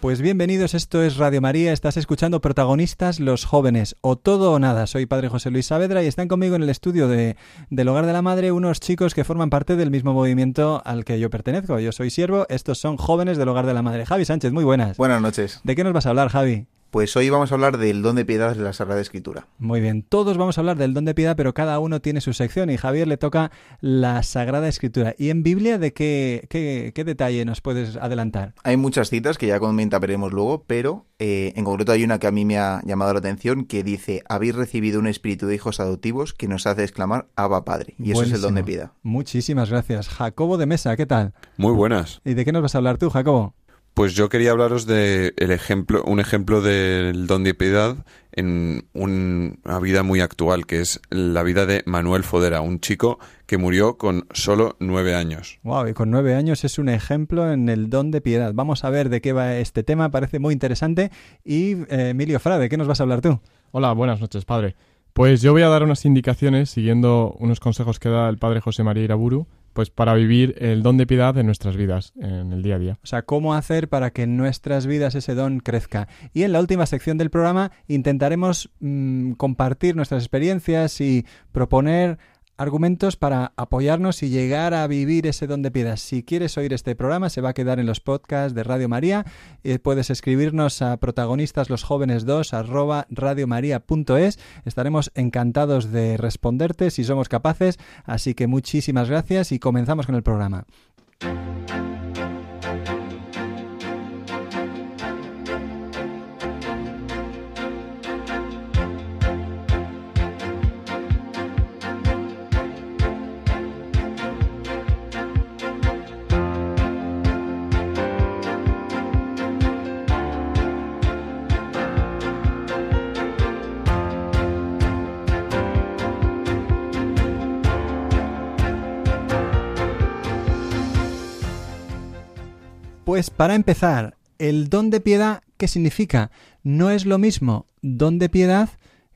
Pues bienvenidos, esto es Radio María, estás escuchando protagonistas los jóvenes, o todo o nada. Soy Padre José Luis Saavedra y están conmigo en el estudio de, del Hogar de la Madre unos chicos que forman parte del mismo movimiento al que yo pertenezco. Yo soy siervo, estos son jóvenes del Hogar de la Madre. Javi Sánchez, muy buenas. Buenas noches. ¿De qué nos vas a hablar, Javi? Pues hoy vamos a hablar del don de piedad de la Sagrada Escritura. Muy bien, todos vamos a hablar del don de piedad, pero cada uno tiene su sección y Javier le toca la Sagrada Escritura. ¿Y en Biblia de qué, qué, detalle nos puedes adelantar? Hay muchas citas que ya comentaremos luego, pero eh, en concreto hay una que a mí me ha llamado la atención que dice, habéis recibido un espíritu de hijos adoptivos que nos hace exclamar, Abba Padre. Y eso es el don de piedad. Muchísimas gracias. Jacobo de Mesa, ¿qué tal? Muy buenas. ¿Y de qué nos vas a hablar tú, Jacobo? Pues yo quería hablaros de el ejemplo, un ejemplo del don de piedad en una vida muy actual, que es la vida de Manuel Fodera, un chico que murió con solo nueve años. Wow, y con nueve años es un ejemplo en el don de piedad. Vamos a ver de qué va este tema, parece muy interesante. Y eh, Emilio Frade, ¿qué nos vas a hablar tú? Hola, buenas noches, padre. Pues yo voy a dar unas indicaciones siguiendo unos consejos que da el padre José María Iraburu pues para vivir el don de piedad en nuestras vidas, en el día a día. O sea, cómo hacer para que en nuestras vidas ese don crezca. Y en la última sección del programa intentaremos mm, compartir nuestras experiencias y proponer argumentos para apoyarnos y llegar a vivir ese don de piedad. Si quieres oír este programa, se va a quedar en los podcasts de Radio María. Eh, puedes escribirnos a protagonistas los jóvenes 2 arroba radiomaria.es. Estaremos encantados de responderte si somos capaces. Así que muchísimas gracias y comenzamos con el programa. Pues para empezar, el don de piedad, ¿qué significa? No es lo mismo don de piedad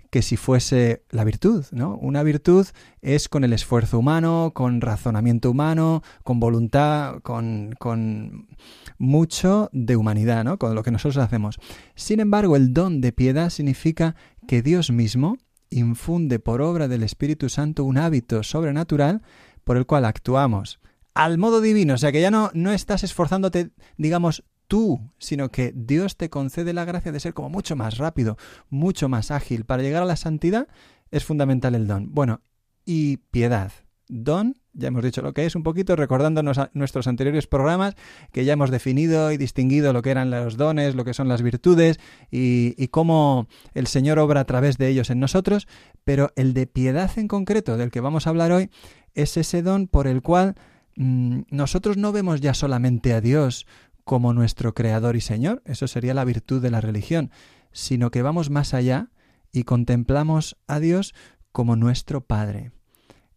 que si fuese la virtud, ¿no? Una virtud es con el esfuerzo humano, con razonamiento humano, con voluntad, con, con mucho de humanidad, ¿no? Con lo que nosotros hacemos. Sin embargo, el don de piedad significa que Dios mismo infunde por obra del Espíritu Santo un hábito sobrenatural por el cual actuamos al modo divino, o sea que ya no, no estás esforzándote, digamos, tú, sino que Dios te concede la gracia de ser como mucho más rápido, mucho más ágil. Para llegar a la santidad es fundamental el don. Bueno, y piedad. Don, ya hemos dicho lo que es un poquito, recordándonos nuestros anteriores programas, que ya hemos definido y distinguido lo que eran los dones, lo que son las virtudes y, y cómo el Señor obra a través de ellos en nosotros, pero el de piedad en concreto, del que vamos a hablar hoy, es ese don por el cual nosotros no vemos ya solamente a Dios como nuestro Creador y Señor, eso sería la virtud de la religión, sino que vamos más allá y contemplamos a Dios como nuestro Padre.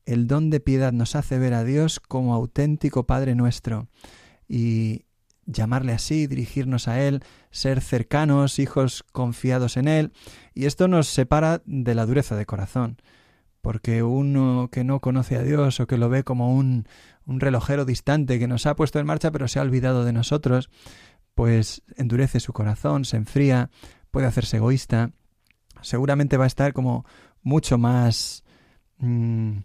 El don de piedad nos hace ver a Dios como auténtico Padre nuestro y llamarle así, dirigirnos a Él, ser cercanos, hijos confiados en Él, y esto nos separa de la dureza de corazón, porque uno que no conoce a Dios o que lo ve como un, un relojero distante que nos ha puesto en marcha pero se ha olvidado de nosotros, pues endurece su corazón, se enfría, puede hacerse egoísta, seguramente va a estar como mucho más mm,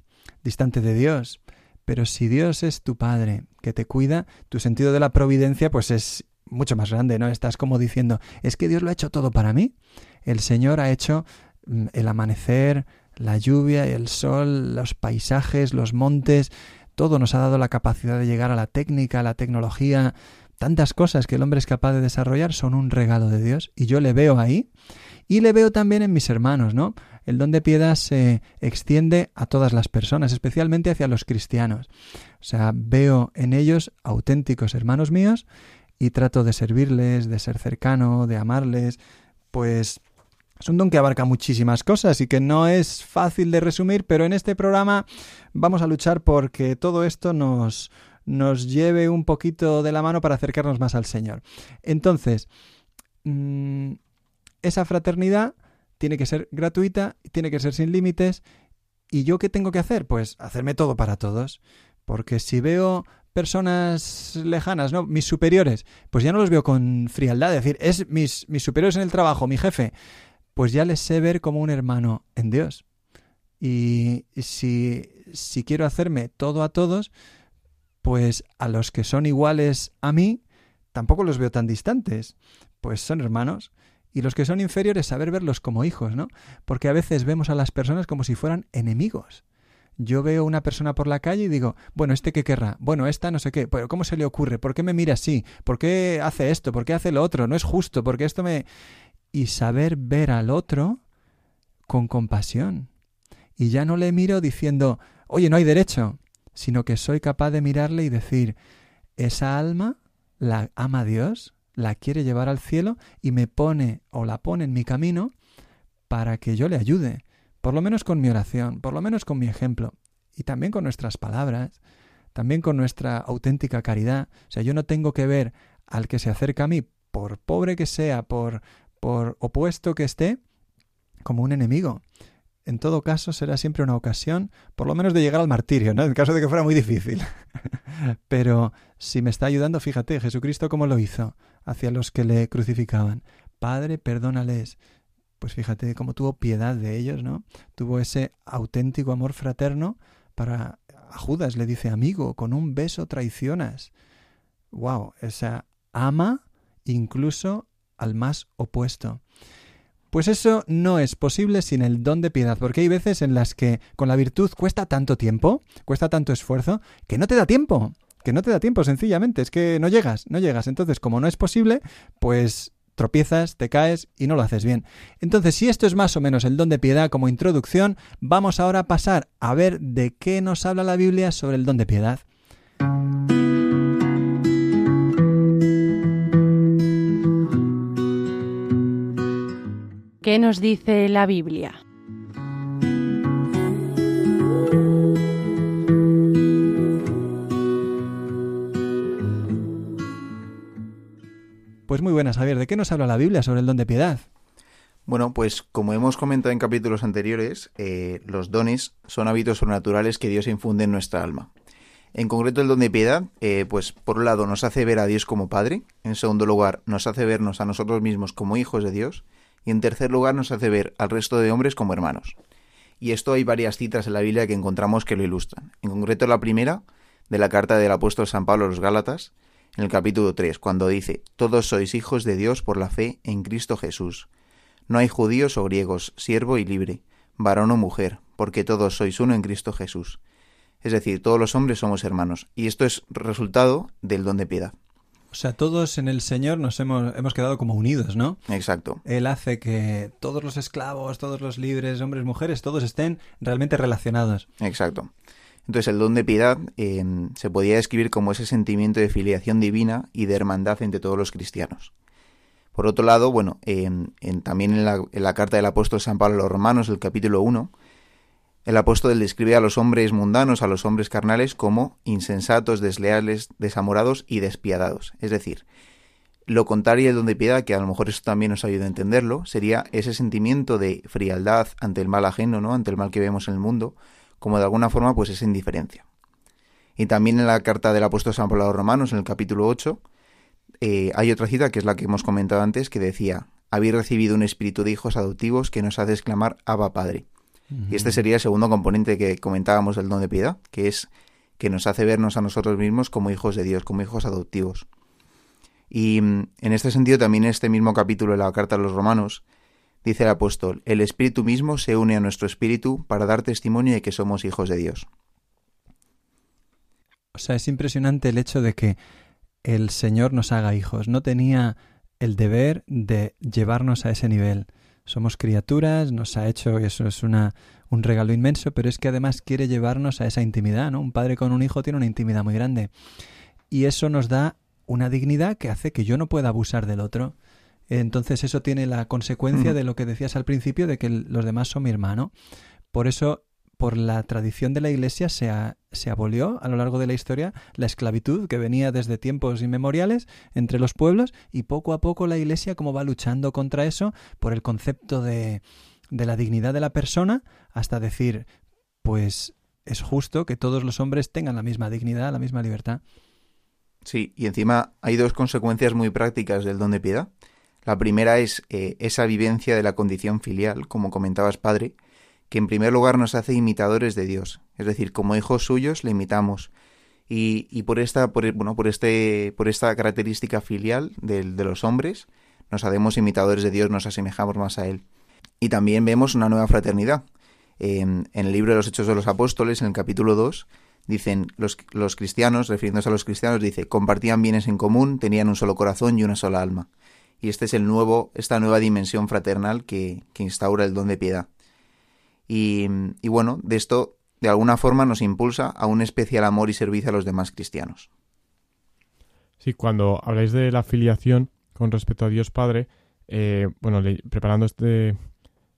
distante de Dios. Pero si Dios es tu Padre, que te cuida, tu sentido de la providencia pues es mucho más grande, ¿no? Estás como diciendo, es que Dios lo ha hecho todo para mí. El Señor ha hecho mm, el amanecer, la lluvia, el sol, los paisajes, los montes, todo nos ha dado la capacidad de llegar a la técnica, a la tecnología, tantas cosas que el hombre es capaz de desarrollar son un regalo de Dios y yo le veo ahí y le veo también en mis hermanos, ¿no? El don de piedad se extiende a todas las personas, especialmente hacia los cristianos. O sea, veo en ellos auténticos hermanos míos y trato de servirles, de ser cercano, de amarles, pues es un don que abarca muchísimas cosas y que no es fácil de resumir, pero en este programa vamos a luchar porque todo esto nos, nos lleve un poquito de la mano para acercarnos más al Señor. Entonces, mm, esa fraternidad tiene que ser gratuita, tiene que ser sin límites. ¿Y yo qué tengo que hacer? Pues hacerme todo para todos. Porque si veo personas lejanas, ¿no? Mis superiores, pues ya no los veo con frialdad. Es decir, es mis, mis superiores en el trabajo, mi jefe pues ya les sé ver como un hermano en Dios. Y si, si quiero hacerme todo a todos, pues a los que son iguales a mí, tampoco los veo tan distantes, pues son hermanos. Y los que son inferiores, saber verlos como hijos, ¿no? Porque a veces vemos a las personas como si fueran enemigos. Yo veo una persona por la calle y digo, bueno, ¿este qué querrá? Bueno, esta no sé qué, pero ¿cómo se le ocurre? ¿Por qué me mira así? ¿Por qué hace esto? ¿Por qué hace lo otro? No es justo, porque esto me y saber ver al otro con compasión. Y ya no le miro diciendo, oye, no hay derecho, sino que soy capaz de mirarle y decir, esa alma la ama Dios, la quiere llevar al cielo y me pone o la pone en mi camino para que yo le ayude, por lo menos con mi oración, por lo menos con mi ejemplo, y también con nuestras palabras, también con nuestra auténtica caridad. O sea, yo no tengo que ver al que se acerca a mí, por pobre que sea, por, por opuesto que esté, como un enemigo. En todo caso, será siempre una ocasión, por lo menos de llegar al martirio, ¿no? En caso de que fuera muy difícil. Pero si me está ayudando, fíjate, Jesucristo cómo lo hizo hacia los que le crucificaban. Padre, perdónales. Pues fíjate cómo tuvo piedad de ellos, ¿no? Tuvo ese auténtico amor fraterno para a Judas le dice, amigo, con un beso traicionas. Wow, esa ama incluso al más opuesto. Pues eso no es posible sin el don de piedad, porque hay veces en las que con la virtud cuesta tanto tiempo, cuesta tanto esfuerzo, que no te da tiempo, que no te da tiempo sencillamente, es que no llegas, no llegas. Entonces, como no es posible, pues tropiezas, te caes y no lo haces bien. Entonces, si esto es más o menos el don de piedad como introducción, vamos ahora a pasar a ver de qué nos habla la Biblia sobre el don de piedad. ¿Qué nos dice la Biblia? Pues muy buenas, Javier. ¿De qué nos habla la Biblia sobre el don de piedad? Bueno, pues como hemos comentado en capítulos anteriores, eh, los dones son hábitos sobrenaturales que Dios infunde en nuestra alma. En concreto, el don de piedad, eh, pues por un lado nos hace ver a Dios como Padre, en segundo lugar nos hace vernos a nosotros mismos como hijos de Dios, y en tercer lugar nos hace ver al resto de hombres como hermanos. Y esto hay varias citas en la Biblia que encontramos que lo ilustran. En concreto la primera, de la carta del apóstol San Pablo a los Gálatas, en el capítulo 3, cuando dice, Todos sois hijos de Dios por la fe en Cristo Jesús. No hay judíos o griegos, siervo y libre, varón o mujer, porque todos sois uno en Cristo Jesús. Es decir, todos los hombres somos hermanos, y esto es resultado del don de piedad. O sea, todos en el Señor nos hemos, hemos quedado como unidos, ¿no? Exacto. Él hace que todos los esclavos, todos los libres, hombres, mujeres, todos estén realmente relacionados. Exacto. Entonces el don de piedad eh, se podía describir como ese sentimiento de filiación divina y de hermandad entre todos los cristianos. Por otro lado, bueno, en, también en la, en la, carta del apóstol San Pablo a los Romanos, el capítulo 1, el apóstol describe a los hombres mundanos, a los hombres carnales, como insensatos, desleales, desamorados y despiadados. Es decir, lo contrario del don de piedad, que a lo mejor eso también nos ayuda a entenderlo, sería ese sentimiento de frialdad ante el mal ajeno, ¿no? ante el mal que vemos en el mundo, como de alguna forma pues es indiferencia. Y también en la carta del apóstol San Pablo a los Romanos, en el capítulo 8, eh, hay otra cita que es la que hemos comentado antes, que decía, habéis recibido un espíritu de hijos adoptivos que nos hace exclamar Abba Padre. Y este sería el segundo componente que comentábamos del don de piedad, que es que nos hace vernos a nosotros mismos como hijos de Dios, como hijos adoptivos. Y mm, en este sentido también este mismo capítulo de la carta a los romanos dice el apóstol, el espíritu mismo se une a nuestro espíritu para dar testimonio de que somos hijos de Dios. O sea, es impresionante el hecho de que el Señor nos haga hijos, no tenía el deber de llevarnos a ese nivel. Somos criaturas, nos ha hecho, y eso es una, un regalo inmenso, pero es que además quiere llevarnos a esa intimidad, ¿no? Un padre con un hijo tiene una intimidad muy grande. Y eso nos da una dignidad que hace que yo no pueda abusar del otro. Entonces eso tiene la consecuencia de lo que decías al principio, de que los demás son mi hermano. Por eso por la tradición de la Iglesia se, se, abolió a lo largo de la historia la esclavitud que venía desde tiempos inmemoriales entre los pueblos y poco a poco la Iglesia como va luchando contra eso por el concepto de, de la dignidad de la persona hasta decir pues es justo que todos los hombres tengan la misma dignidad, la misma libertad. Sí, y encima hay dos consecuencias muy prácticas del don de piedad. La primera es eh, esa vivencia de la condición filial, como comentabas, padre, que en primer lugar nos hace imitadores de Dios, es decir, como hijos suyos le imitamos. Y, y por esta, por, bueno, por este, por esta característica filial de, de los hombres, nos hacemos imitadores de Dios, nos asemejamos más a Él. Y también vemos una nueva fraternidad. En, el libro de los Hechos de los Apóstoles, en el capítulo 2, dicen los, los cristianos, refiriéndose a los cristianos, dice, compartían bienes en común, tenían un solo corazón y una sola alma. Y este es el nuevo, esta nueva dimensión fraternal que, que instaura el don de piedad. Y, bueno, de esto de alguna forma nos impulsa a un especial amor y servicio a los demás cristianos. Sí, cuando habláis de la filiación con respecto a Dios Padre, eh, bueno, preparando este,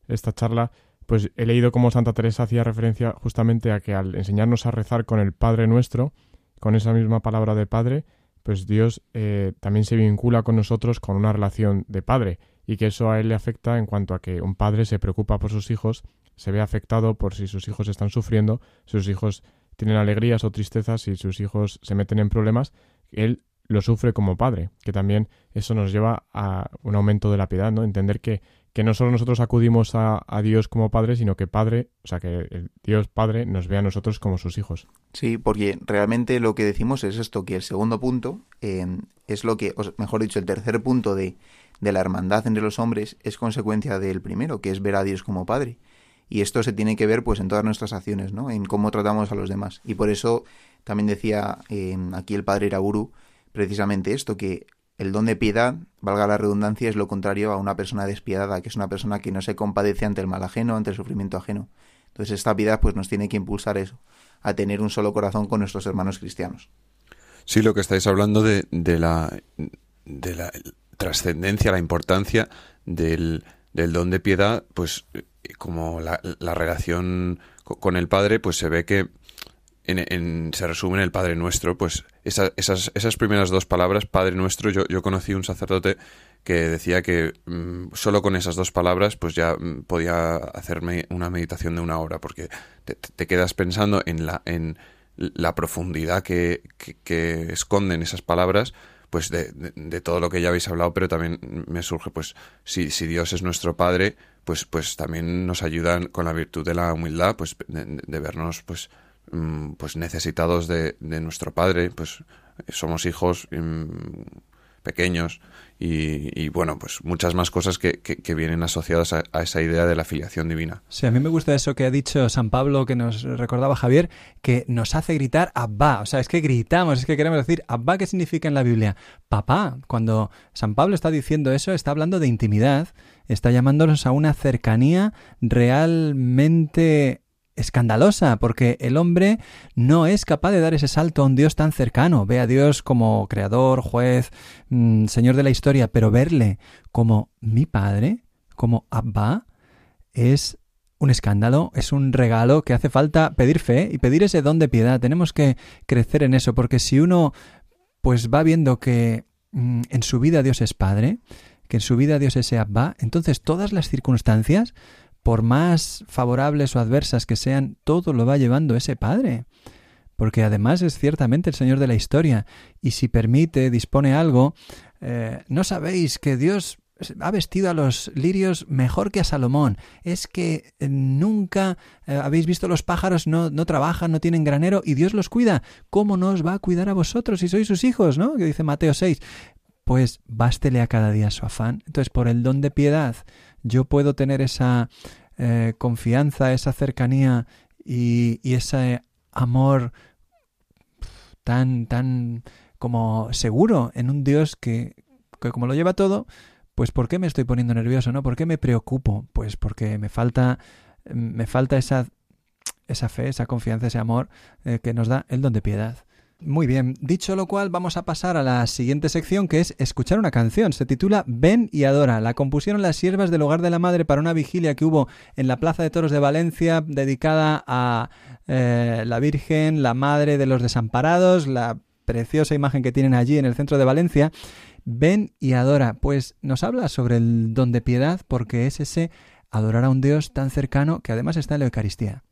esta charla, pues he leído cómo Santa Teresa hacía referencia justamente a que al enseñarnos a rezar con el Padre nuestro, con esa misma palabra de Padre, pues Dios eh, también se vincula con nosotros con una relación de Padre y que eso a él le afecta en cuanto a que un padre se preocupa por sus hijos se ve afectado por si sus hijos están sufriendo, si sus hijos tienen alegrías o tristezas, si sus hijos se meten en problemas, él lo sufre como padre, que también eso nos lleva a un aumento de la piedad, ¿no? Entender que, que no solo nosotros acudimos a, Dios como padre, sino que Padre, o sea, que el Dios Padre nos ve a nosotros como sus hijos. Sí, porque realmente lo que decimos es esto, que el segundo punto eh, es lo que, o mejor dicho, el tercer punto de, de la hermandad entre los hombres es consecuencia del primero, que es ver a Dios como Padre. Y esto se tiene que ver pues en todas nuestras acciones, ¿no? En cómo tratamos a los demás. Y por eso también decía eh, aquí el padre Iraburu precisamente esto, que el don de piedad, valga la redundancia, es lo contrario a una persona despiadada, que es una persona que no se compadece ante el mal ajeno, ante el sufrimiento ajeno. Entonces esta piedad pues nos tiene que impulsar eso, a tener un solo corazón con nuestros hermanos cristianos. Sí, lo que estáis hablando de, de la, de la trascendencia, la importancia del, del don de piedad, pues como la, la, relación con el Padre, pues se ve que en, se resume en el Padre Nuestro, pues esas, esas primeras dos palabras, Padre Nuestro, yo, yo conocí un sacerdote que decía que mm, solo con esas dos palabras pues ya mm, podía hacerme una meditación de una hora, porque te, quedas pensando en la, en la profundidad que, que esconden esas palabras pues de, de, todo lo que ya habéis hablado, pero también me surge, pues, si, si Dios es nuestro Padre, pues, pues también nos ayudan con la virtud de la humildad, pues, de, vernos, pues, mm, pues necesitados de, de, nuestro Padre, pues somos hijos mm, pequeños y, bueno, pues muchas más cosas que, que, vienen asociadas a, esa idea de la filiación divina. Sí, a mí me gusta eso que ha dicho San Pablo, que nos recordaba Javier, que nos hace gritar Abba. O sea, es que gritamos, es que queremos decir Abba, ¿qué significa en la Biblia? Papá. Cuando San Pablo está diciendo eso, está hablando de intimidad, está llamándonos a una cercanía realmente escandalosa, porque el hombre no es capaz de dar ese salto a un Dios tan cercano. Ve a Dios como creador, juez, mm, señor de la historia, pero verle como mi padre, como Abba, es un escándalo, es un regalo que hace falta pedir fe y pedir ese don de piedad. Tenemos que crecer en eso, porque si uno pues va viendo que mm, en su vida Dios es Padre, que en su vida Dios es Abba, entonces todas las circunstancias por más favorables o adversas que sean, todo lo va llevando ese Padre. Porque además es ciertamente el Señor de la historia, y si permite, dispone algo, eh, no sabéis que Dios ha vestido a los lirios mejor que a Salomón. Es que eh, nunca eh, habéis visto los pájaros, no, no, trabajan, no tienen granero y Dios los cuida. ¿Cómo no os va a cuidar a vosotros si sois sus hijos? ¿No? Que dice Mateo 6. Pues bástele a cada día su afán. Entonces, por el don de piedad, yo puedo tener esa eh, confianza, esa cercanía y, ese amor tan, tan como seguro en un Dios que, que como lo lleva todo, pues ¿por qué me estoy poniendo nervioso, no? ¿Por qué me preocupo? Pues porque me falta me falta esa esa fe, esa confianza, ese amor eh, que nos da el don de piedad. Muy bien, dicho lo cual, vamos a pasar a la siguiente sección que es escuchar una canción. Se titula Ven y Adora. La compusieron las siervas del Hogar de la Madre para una vigilia que hubo en la Plaza de Toros de Valencia dedicada a eh, la Virgen, la Madre de los Desamparados, la preciosa imagen que tienen allí en el centro de Valencia. Ven y adora. Pues nos habla sobre el don de piedad porque es ese adorar a un Dios tan cercano que además está en la Eucaristía.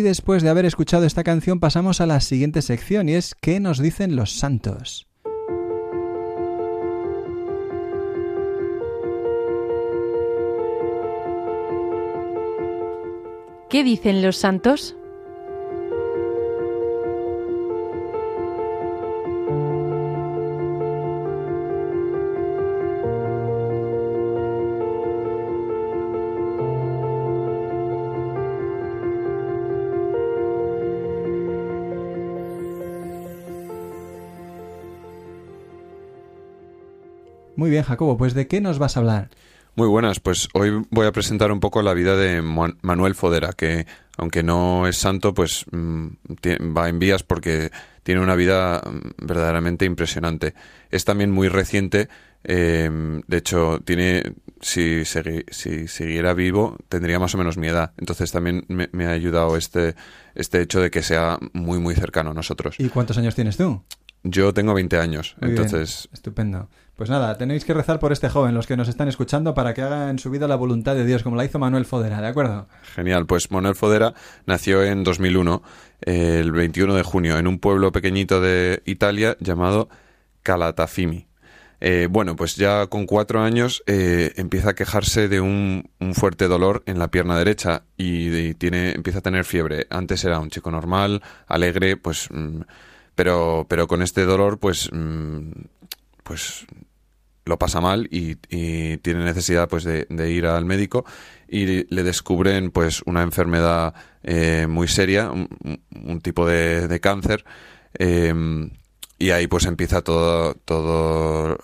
Después de haber escuchado esta canción pasamos a la siguiente sección y es ¿Qué nos dicen los santos? ¿Qué dicen los santos? Muy bien, Jacobo, pues ¿de qué nos vas a hablar? Muy buenas, pues hoy voy a presentar un poco la vida de Manuel Fodera, que aunque no es santo, pues mm, va en vías porque tiene una vida mm, verdaderamente impresionante. Es también muy reciente, em, de hecho, tiene si, si siguiera vivo tendría más o menos mi edad. Entonces también me, me, ha ayudado este, este hecho de que sea muy, muy cercano a nosotros. ¿Y cuántos años tienes tú? Yo tengo 20 años, Muy bien, entonces estupendo. Pues nada, tenéis que rezar por este joven, los que nos están escuchando, para que haga en su vida la voluntad de Dios, como la hizo Manuel Fodera, ¿de acuerdo? Genial, pues Manuel Fodera nació en 2001, eh, el 21 de junio, en un pueblo pequeñito de Italia llamado Calatafimi. Eh, bueno, pues ya con cuatro años eh, empieza a quejarse de un, un fuerte dolor en la pierna derecha y, y tiene, empieza a tener fiebre. Antes era un chico normal, alegre, pues, mm, pero, pero con este dolor, pues, mm, pues lo pasa mal y, y tiene necesidad pues de, de ir al médico y le descubren pues una enfermedad eh, muy seria, un, tipo de, de cáncer. eh, y ahí pues empieza todo, todo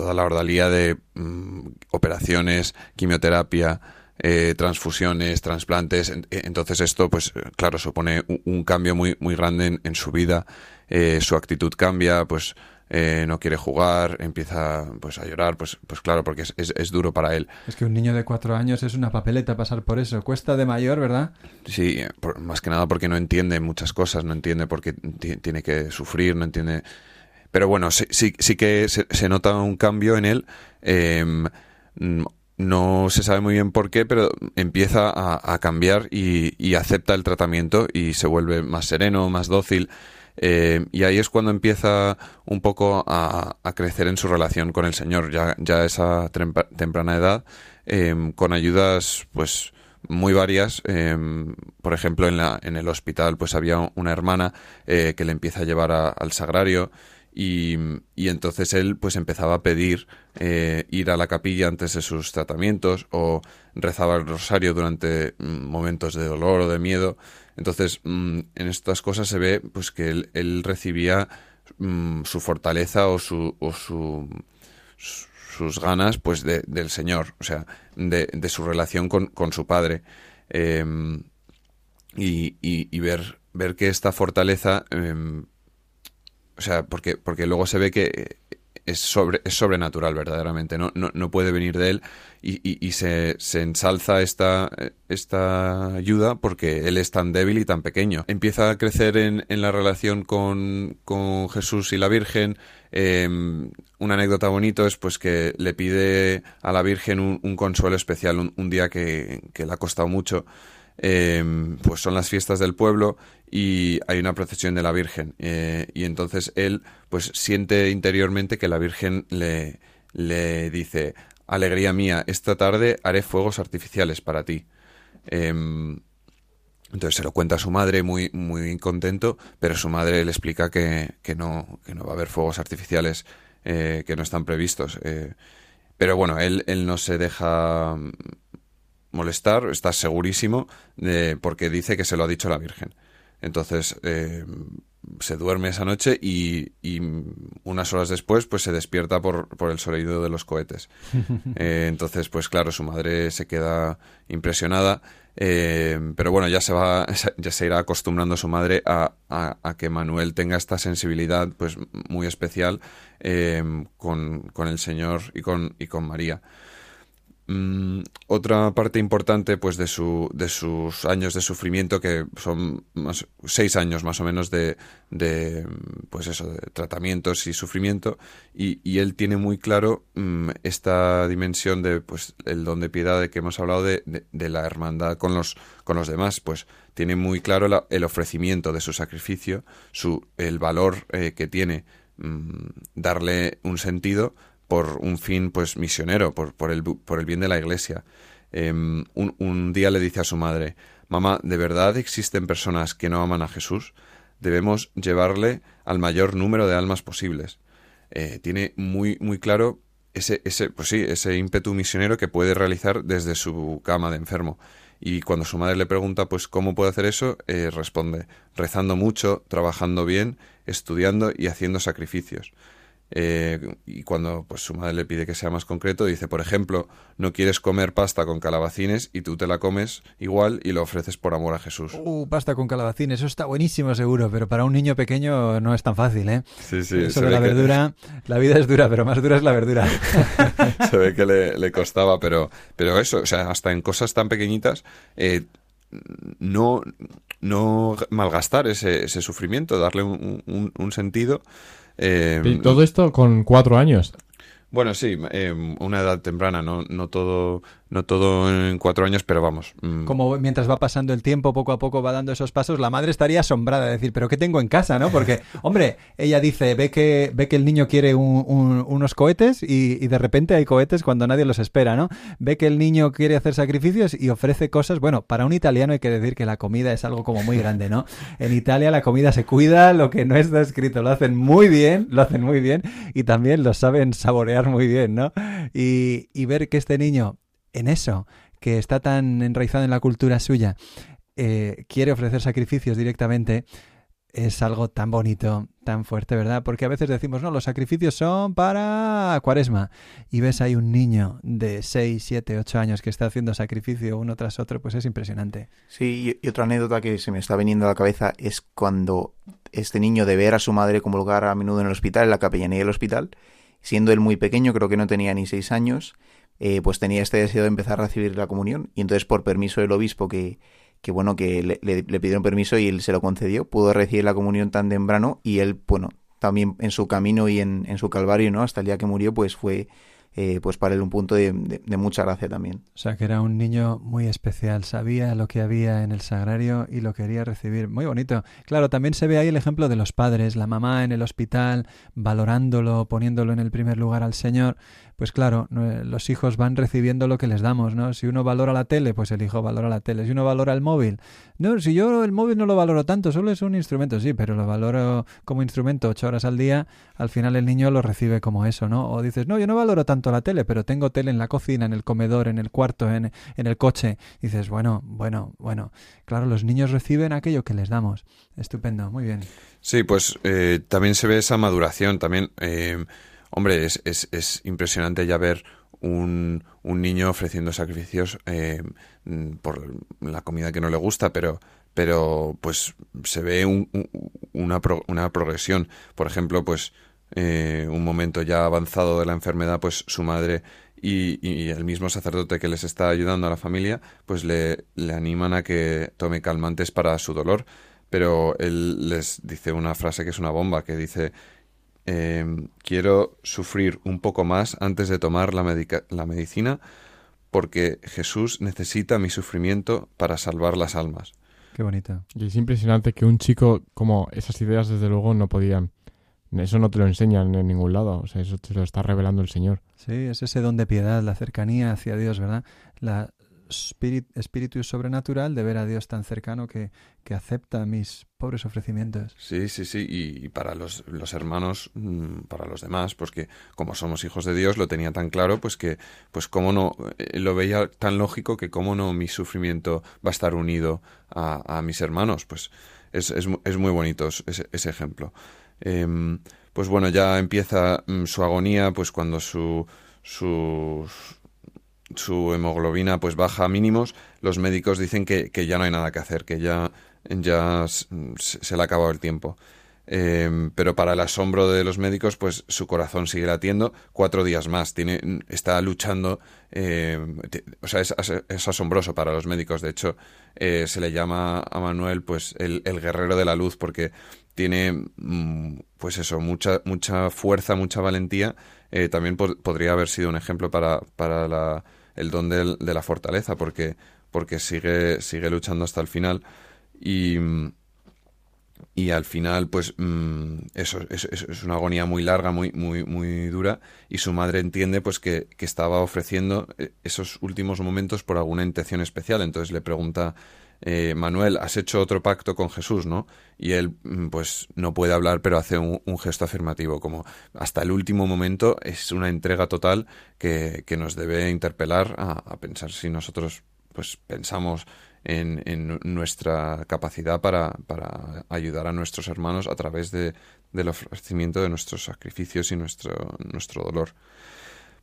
toda la ordalía de mm, operaciones, quimioterapia, eh, transfusiones, trasplantes. En- Entonces esto, pues claro, supone un, un cambio muy, muy grande en, en su vida. Eh, su actitud cambia, pues eh, no quiere jugar, empieza pues a llorar, pues, pues claro, porque es, es, es duro para él. Es que un niño de cuatro años es una papeleta pasar por eso. Cuesta de mayor, ¿verdad? Sí, por- más que nada porque no entiende muchas cosas, no entiende por qué ti- tiene que sufrir, no entiende... Pero bueno, sí, sí, sí que se, se nota un cambio en él. eh, no se sabe muy bien por qué, pero empieza a, a cambiar y, acepta el tratamiento y se vuelve más sereno, más dócil. eh, y ahí es cuando empieza un poco a, crecer en su relación con el Señor, ya, ya a esa temprana edad, eh, con ayudas, pues, muy varias. eh, por ejemplo, en, la, en el hospital pues había una hermana eh, que le empieza a llevar al sagrario y, y entonces él pues empezaba a pedir eh, ir a la capilla antes de sus tratamientos o rezaba el rosario durante mm, momentos de dolor o de miedo. Entonces mm, en estas cosas se ve pues que él, él recibía mm, su fortaleza o su, o su sus ganas pues de- del Señor, o sea, de, de su relación con, con su padre. Eh, y, y- ver, ver que esta fortaleza, eh, o sea, porque, porque luego se ve que es, sobre, es sobrenatural verdaderamente, no, no, no puede venir de él y, y- se, se ensalza esta, esta ayuda porque él es tan débil y tan pequeño. Empieza a crecer en, en la relación con, con Jesús y la Virgen. Eh, una anécdota bonito es pues que le pide a la Virgen un, consuelo especial un, día que, que le ha costado mucho. Eh, pues son las fiestas del pueblo y hay una procesión de la Virgen eh, y entonces él pues siente interiormente que la Virgen le, le dice alegría mía esta tarde haré fuegos artificiales para ti Em, entonces se lo cuenta a su madre muy muy contento pero su madre le explica que, que no que no va a haber fuegos artificiales eh, que no están previstos eh, pero bueno él él no se deja molestar, está segurísimo, porque dice que se lo ha dicho la Virgen. Entonces eh, se duerme esa noche y, y unas horas después pues se despierta por, por el sonido de los cohetes. Eh, entonces pues claro, su madre se queda impresionada, eh, pero bueno, ya se va, ya se irá acostumbrando su madre a, a- a que Manuel tenga esta sensibilidad pues muy especial con, con el Señor y con, y con María. Mm, otra parte importante pues de su de sus años de sufrimiento que son más, seis años más o menos de, de pues eso de tratamientos y sufrimiento y, él tiene muy claro mm, esta dimensión de pues el don de piedad de que hemos hablado de la hermandad con los con los demás pues tiene muy claro la- el ofrecimiento de su sacrificio su el valor eh, que tiene mm, darle un sentido por un fin pues misionero, por, por, el, por el bien de la iglesia. Eh, un, un día le dice a su madre, mamá, ¿de verdad existen personas que no aman a Jesús? Debemos llevarle al mayor número de almas posibles. Eh, tiene muy, muy claro ese, ese, pues sí, ese ímpetu misionero que puede realizar desde su cama de enfermo. Y cuando su madre le pregunta, pues, ¿cómo puede hacer eso? Eh, responde, rezando mucho, trabajando bien, estudiando y haciendo sacrificios. Eh, y cuando pues su madre le pide que sea más concreto, dice, por ejemplo, no quieres comer pasta con calabacines y tú te la comes igual y lo ofreces por amor a Jesús. Uh, pasta con calabacín, eso está buenísimo seguro, pero para un niño pequeño no es tan fácil, ¿eh? Sí, sí, ve la que- verdura, la vida es dura, pero más dura es la verdura. se ve que le, le costaba, pero, pero eso, o sea, hasta en cosas tan pequeñitas, eh, no, no malgastar ese, ese sufrimiento, darle un, un- un sentido. Eh, todo esto con cuatro años. Bueno, sí, eh, una edad temprana, no, no todo, no todo en cuatro años, pero vamos. mm, Como mientras va pasando el tiempo, poco a poco va dando esos pasos, la madre estaría asombrada de decir, pero ¿qué tengo en casa? ¿no? Porque, hombre, ella dice, ve que, ve que el niño quiere un- un- unos cohetes y, y de repente hay cohetes cuando nadie los espera, ¿no? Ve que el niño quiere hacer sacrificios y ofrece cosas, bueno, para un italiano hay que decir que la comida es algo como muy grande, ¿no? En Italia la comida se cuida, lo que no está escrito lo hacen muy bien, lo hacen muy bien y también lo saben saborear muy bien, ¿no? Y, ver que este niño en eso, que está tan enraizado en la cultura suya, eh, quiere ofrecer sacrificios directamente, es algo tan bonito, tan fuerte, ¿verdad? Porque a veces decimos, no, los sacrificios son para cuaresma. Y ves ahí un niño de 6, 7, 8 años que está haciendo sacrificio uno tras otro, pues es impresionante. Sí, y y otra anécdota que se me está viniendo a la cabeza es cuando este niño de ver a su madre comulgar a menudo en el hospital, en la capellanía del hospital, siendo él muy pequeño, creo que no tenía ni seis años, eh, pues tenía este deseo de empezar a recibir la comunión y entonces por permiso del obispo que, que bueno, que le, pidieron permiso y él se lo concedió, pudo recibir la comunión tan temprano y él, bueno, también en su camino y en, en su calvario, ¿no? Hasta el día que murió, pues fue, eh, pues para él un punto de, de- de mucha gracia también. O sea, que era un niño muy especial, sabía lo que había en el sagrario y lo quería recibir. Muy bonito. Claro, también se ve ahí el ejemplo de los padres, la mamá en el hospital, valorándolo, poniéndolo en el primer lugar al Señor. Pues claro, no- los hijos van recibiendo lo que les damos, ¿no? Si uno valora la tele, pues el hijo valora la tele. Si uno valora el móvil, no, si yo el móvil no lo valoro tanto, solo es un instrumento, sí, pero lo valoro como instrumento ocho horas al día, al final el niño lo recibe como eso, ¿no? O dices, no, yo no valoro tanto la tele, pero tengo tele en la cocina, en el comedor, en el cuarto, en, en el coche. dices, bueno, bueno, bueno. Claro, los niños reciben aquello que les damos. Estupendo, muy bien. Sí, pues eh, también se ve esa maduración. También, eh, hombre, es, es, es impresionante ya ver un, un niño ofreciendo sacrificios eh, mm, por la comida que no le gusta, pero, pero pues se ve un- un- una, pro- una progresión. Por ejemplo, pues eh, un momento ya avanzado de la enfermedad, pues su madre y, y el mismo sacerdote que les está ayudando a la familia, pues le, le animan a que tome calmantes para su dolor pero él les dice una frase que es una bomba, que dice, eh, quiero sufrir un poco más antes de tomar la, medica- la medicina porque Jesús necesita mi sufrimiento para salvar las almas. Qué bonito. Y es impresionante que un chico, como esas ideas, desde luego, no podían. Eso no te lo enseñan en ningún lado. O sea, eso te lo está revelando el Señor. Sí, es ese don de piedad, la cercanía hacia Dios, ¿verdad? La espíritu sobrenatural de ver a Dios tan cercano que, que acepta mis pobres ofrecimientos. Sí, sí, sí, y, para los, los hermanos, mm, para los demás, pues que como somos hijos de Dios, lo tenía tan claro, pues que, pues cómo no, eh, lo veía tan lógico que cómo no mi sufrimiento va a estar unido a, a mis hermanos, pues es, es, es muy bonito ese, ese ejemplo. Em, pues bueno, ya empieza mm, su agonía, pues cuando su, su hemoglobina pues baja a mínimos, los médicos dicen que, que ya no hay nada que hacer, que ya, ya se, se le ha acabado el tiempo. Eh, pero para el asombro de los médicos, pues su corazón sigue latiendo cuatro días más. Tiene, está luchando, ti- o sea, es, es asombroso para los médicos. De hecho, eh, se le llama a Manuel, pues, el, el guerrero de la luz, porque tiene, mm, pues eso, mucha, mucha fuerza, mucha valentía. Eh, también po- podría haber sido un ejemplo para, para la, el don del- de la fortaleza, porque, porque sigue, sigue luchando hasta el final. Y, y al final pues mm, eso, eso- eso es una agonía muy larga muy muy muy dura y su madre entiende pues que, que estaba ofreciendo eh, esos últimos momentos por alguna intención especial entonces le pregunta eh, Manuel has hecho otro pacto con Jesús no y él mm, pues no puede hablar pero hace un, un gesto afirmativo como hasta el último momento es una entrega total que, que nos debe interpelar a, a pensar si nosotros pues pensamos en, en nuestra capacidad para, para ayudar a nuestros hermanos a través de, del ofrecimiento de nuestros sacrificios y nuestro, nuestro dolor.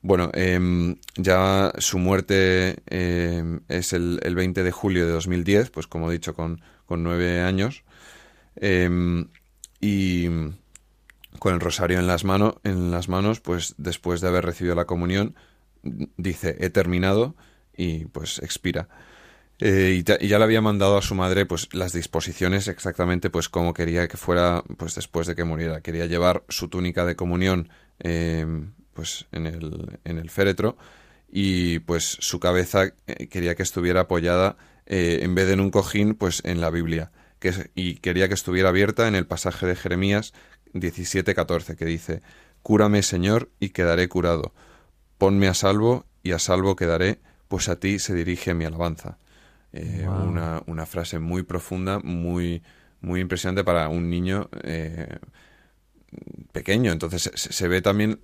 Bueno, em, ya su muerte em, es el, el 20 de julio de 2010, pues como he dicho, con, con nueve años. Em, y con el rosario en las, manos en las manos, pues después de haber recibido la comunión, dice, he terminado y pues expira. Eh, y, ya le había mandado a su madre pues las disposiciones exactamente pues como quería que fuera pues después de que muriera quería llevar su túnica de comunión pues en el, en el féretro y pues su cabeza eh, quería que estuviera apoyada eh, en vez de en un cojín pues en la Biblia que y quería que estuviera abierta en el pasaje de Jeremías 17:14 que dice Cúrame Señor y quedaré curado. Ponme a salvo y a salvo quedaré pues a ti se dirige mi alabanza. Eh, una, una, frase muy profunda, muy, muy impresionante para un niño eh, pequeño. Entonces se, ve también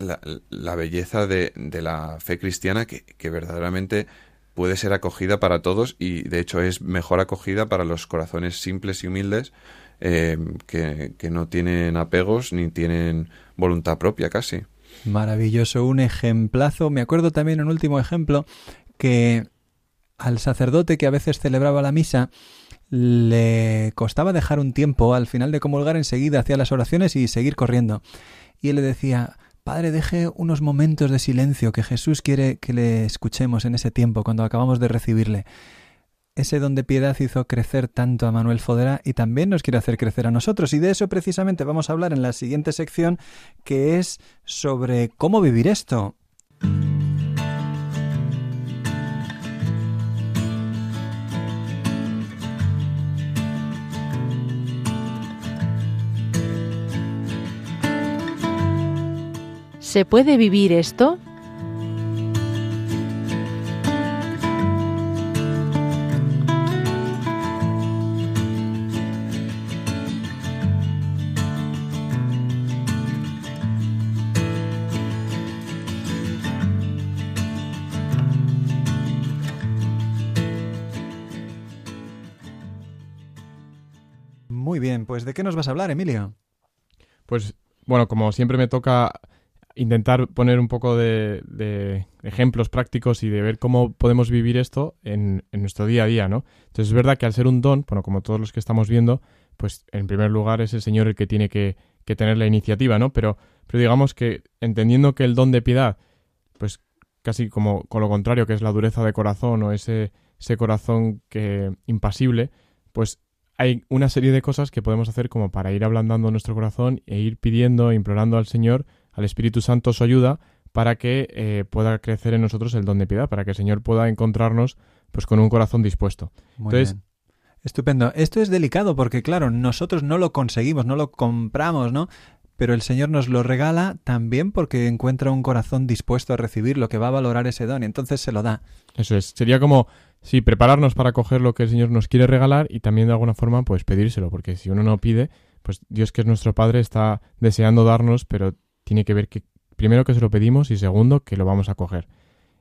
la, belleza de, la fe cristiana que, que, verdaderamente puede ser acogida para todos y de hecho es mejor acogida para los corazones simples y humildes eh, que, que no tienen apegos ni tienen voluntad propia casi. Maravilloso, un ejemplazo. Me acuerdo también un último ejemplo que al sacerdote que a veces celebraba la misa le costaba dejar un tiempo al final de comulgar enseguida hacia las oraciones y seguir corriendo. Y él le decía, Padre, deje unos momentos de silencio que Jesús quiere que le escuchemos en ese tiempo, cuando acabamos de recibirle. Ese don de piedad hizo crecer tanto a Manuel Fodera y también nos quiere hacer crecer a nosotros. Y de eso precisamente vamos a hablar en la siguiente sección, que es sobre cómo vivir esto. ¿Se puede vivir esto? Muy bien, pues ¿de qué nos vas a hablar, Emilio? Pues bueno, como siempre me toca intentar poner un poco de, ejemplos prácticos y de ver cómo podemos vivir esto en, nuestro día a día, ¿no? Entonces es verdad que al ser un don, bueno, como todos los que estamos viendo, pues en primer lugar es el Señor el que tiene que, tener la iniciativa, ¿no? Pero, pero digamos que entendiendo que el don de piedad, pues casi como con lo contrario, que es la dureza de corazón o ese, ese corazón que impasible, pues hay una serie de cosas que podemos hacer como para ir ablandando nuestro corazón e ir pidiendo, implorando al Señor al Espíritu Santo su ayuda para que eh, pueda crecer en nosotros el don de piedad, para que el Señor pueda encontrarnos pues con un corazón dispuesto. Entonces, Estupendo. Esto es delicado porque, claro, nosotros no lo conseguimos, no lo compramos, ¿no? Pero el Señor nos lo regala también porque encuentra un corazón dispuesto a recibir lo que va a valorar ese don y entonces se lo da. Eso es. Sería como, sí, prepararnos para coger lo que el Señor nos quiere regalar y también de alguna forma, pues pedírselo, porque si uno no pide, pues Dios que es nuestro Padre está deseando darnos, pero tiene que ver que primero que se lo pedimos y segundo que lo vamos a coger.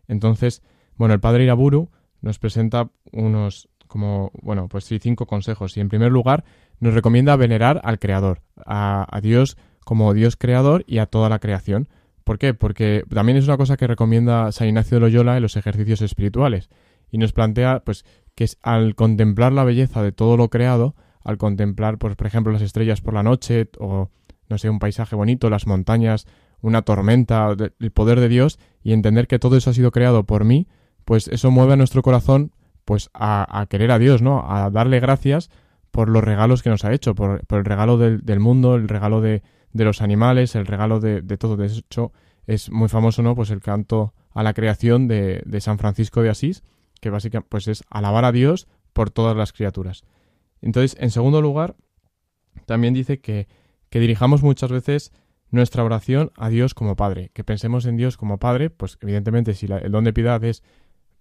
Entonces, bueno, el padre Iraburu nos presenta unos como, bueno, pues sí, cinco consejos. Y en primer lugar, nos recomienda venerar al Creador, a, Dios como Dios creador y a toda la creación. ¿Por qué? Porque también es una cosa que recomienda San Ignacio de Loyola en los ejercicios espirituales. Y nos plantea, pues, que es al contemplar la belleza de todo lo creado, al contemplar, pues, por ejemplo, las estrellas por la noche o no sé, un paisaje bonito, las montañas, una tormenta, el poder de Dios y entender que todo eso ha sido creado por mí, pues eso mueve a nuestro corazón pues a, querer a Dios, ¿no? A darle gracias por los regalos que nos ha hecho, por, el regalo del, mundo, el regalo de, los animales, el regalo de, todo. De hecho, es muy famoso, ¿no? Pues el canto a la creación de, de San Francisco de Asís, que básicamente pues es alabar a Dios por todas las criaturas. Entonces, en segundo lugar, también dice que que dirijamos muchas veces nuestra oración a Dios como Padre, que pensemos en Dios como Padre, pues evidentemente si el don de piedad es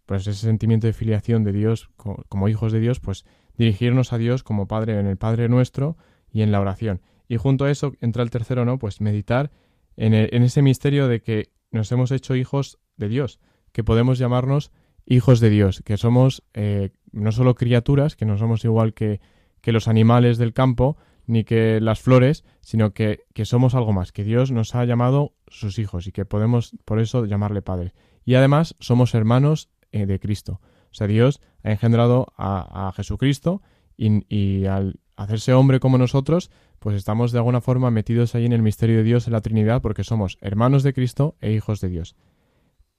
pues ese sentimiento de filiación de Dios como, hijos de Dios, pues dirigirnos a Dios como Padre en el Padre nuestro y en la oración. Y junto a eso entra el tercero, ¿no? Pues meditar en, ese misterio de que nos hemos hecho hijos de Dios, que podemos llamarnos hijos de Dios, que somos eh, no solo criaturas, que no somos igual que, que los animales del campo, ni que las flores, sino que, somos algo más, que Dios nos ha llamado sus hijos y que podemos por eso llamarle Padre. Y además somos hermanos eh, de Cristo. O sea, Dios ha engendrado a, Jesucristo y, al hacerse hombre como nosotros, pues estamos de alguna forma metidos ahí en el misterio de Dios, en la Trinidad, porque somos hermanos de Cristo e hijos de Dios.